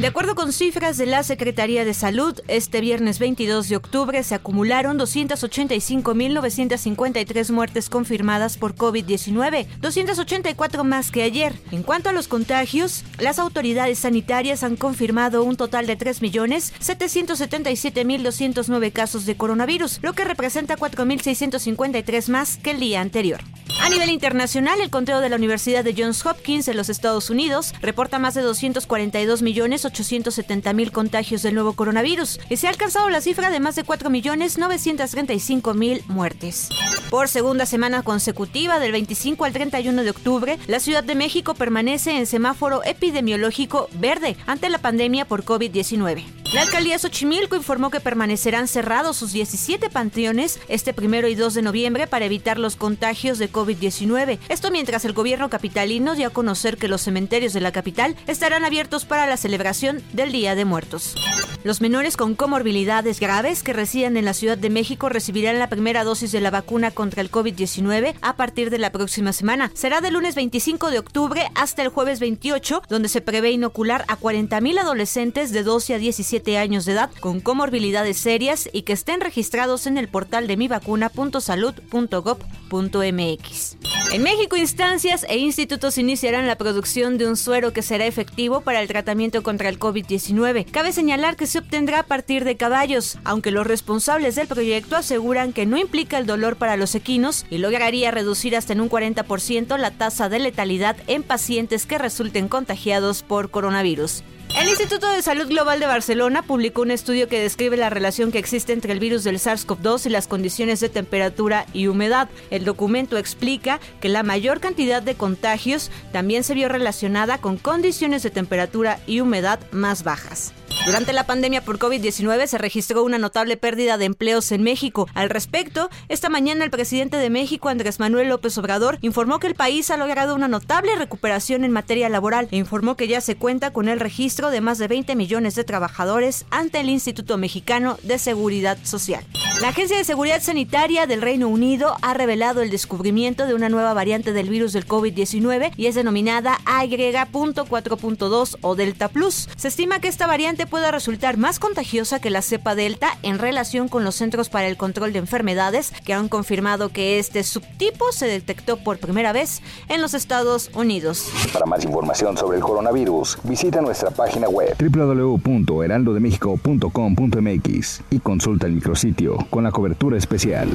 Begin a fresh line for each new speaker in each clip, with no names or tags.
De acuerdo con cifras de la Secretaría de Salud, este viernes 22 de octubre se acumularon 285.953 muertes confirmadas por COVID-19, 284 más que ayer. En cuanto a los contagios, las autoridades sanitarias han confirmado un total de 3.777.209 casos de coronavirus, lo que representa 4.653 más que el día anterior. A nivel internacional, el conteo de la Universidad de Johns Hopkins en los Estados Unidos reporta más de 242 millones 870 mil contagios del nuevo coronavirus y se ha alcanzado la cifra de más de 4 millones 935 mil muertes. Por segunda semana consecutiva, del 25 al 31 de octubre, la Ciudad de México permanece en semáforo epidemiológico verde ante la pandemia por COVID-19. La alcaldía Xochimilco informó que permanecerán cerrados sus 17 panteones este primero y 2 de noviembre para evitar los contagios de COVID-19. Esto mientras el gobierno capitalino dio a conocer que los cementerios de la capital estarán abiertos para la celebración del Día de Muertos. Los menores con comorbilidades graves que residen en la Ciudad de México recibirán la primera dosis de la vacuna contra el COVID-19 a partir de la próxima semana. Será del lunes 25 de octubre hasta el jueves 28, donde se prevé inocular a 40.000 adolescentes de 12 a 17 años de edad con comorbilidades serias y que estén registrados en el portal de mivacuna.salud.gov.mx. En México, instancias e institutos iniciarán la producción de un suero que será efectivo para el tratamiento contra el COVID-19. Cabe señalar que se obtendrá a partir de caballos, aunque los responsables del proyecto aseguran que no implica el dolor para los equinos y lograría reducir hasta en un 40% la tasa de letalidad en pacientes que resulten contagiados por coronavirus. El Instituto de Salud Global de Barcelona publicó un estudio que describe la relación que existe entre el virus del SARS-CoV-2 y las condiciones de temperatura y humedad. El documento explica que la mayor cantidad de contagios también se vio relacionada con condiciones de temperatura y humedad más bajas. Durante la pandemia por COVID-19 se registró una notable pérdida de empleos en México. Al respecto, esta mañana el presidente de México, Andrés Manuel López Obrador, informó que el país ha logrado una notable recuperación en materia laboral e informó que ya se cuenta con el registro de más de 20 millones de trabajadores ante el Instituto Mexicano de Seguridad Social. La Agencia de Seguridad Sanitaria del Reino Unido ha revelado el descubrimiento de una nueva variante del virus del COVID-19 y es denominada AY.4.2 o Delta Plus. Se estima que esta variante pueda resultar más contagiosa que la cepa Delta en relación con los Centros para el Control de Enfermedades, que han confirmado que este subtipo se detectó por primera vez en los Estados Unidos.
Para más información sobre el coronavirus, visita nuestra página web www.heraldodemexico.com.mx y consulta el micrositio con la cobertura especial.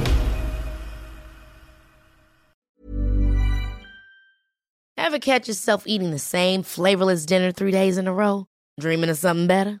Ever catch yourself eating the same flavorless dinner three days in a row? Dreaming of something better?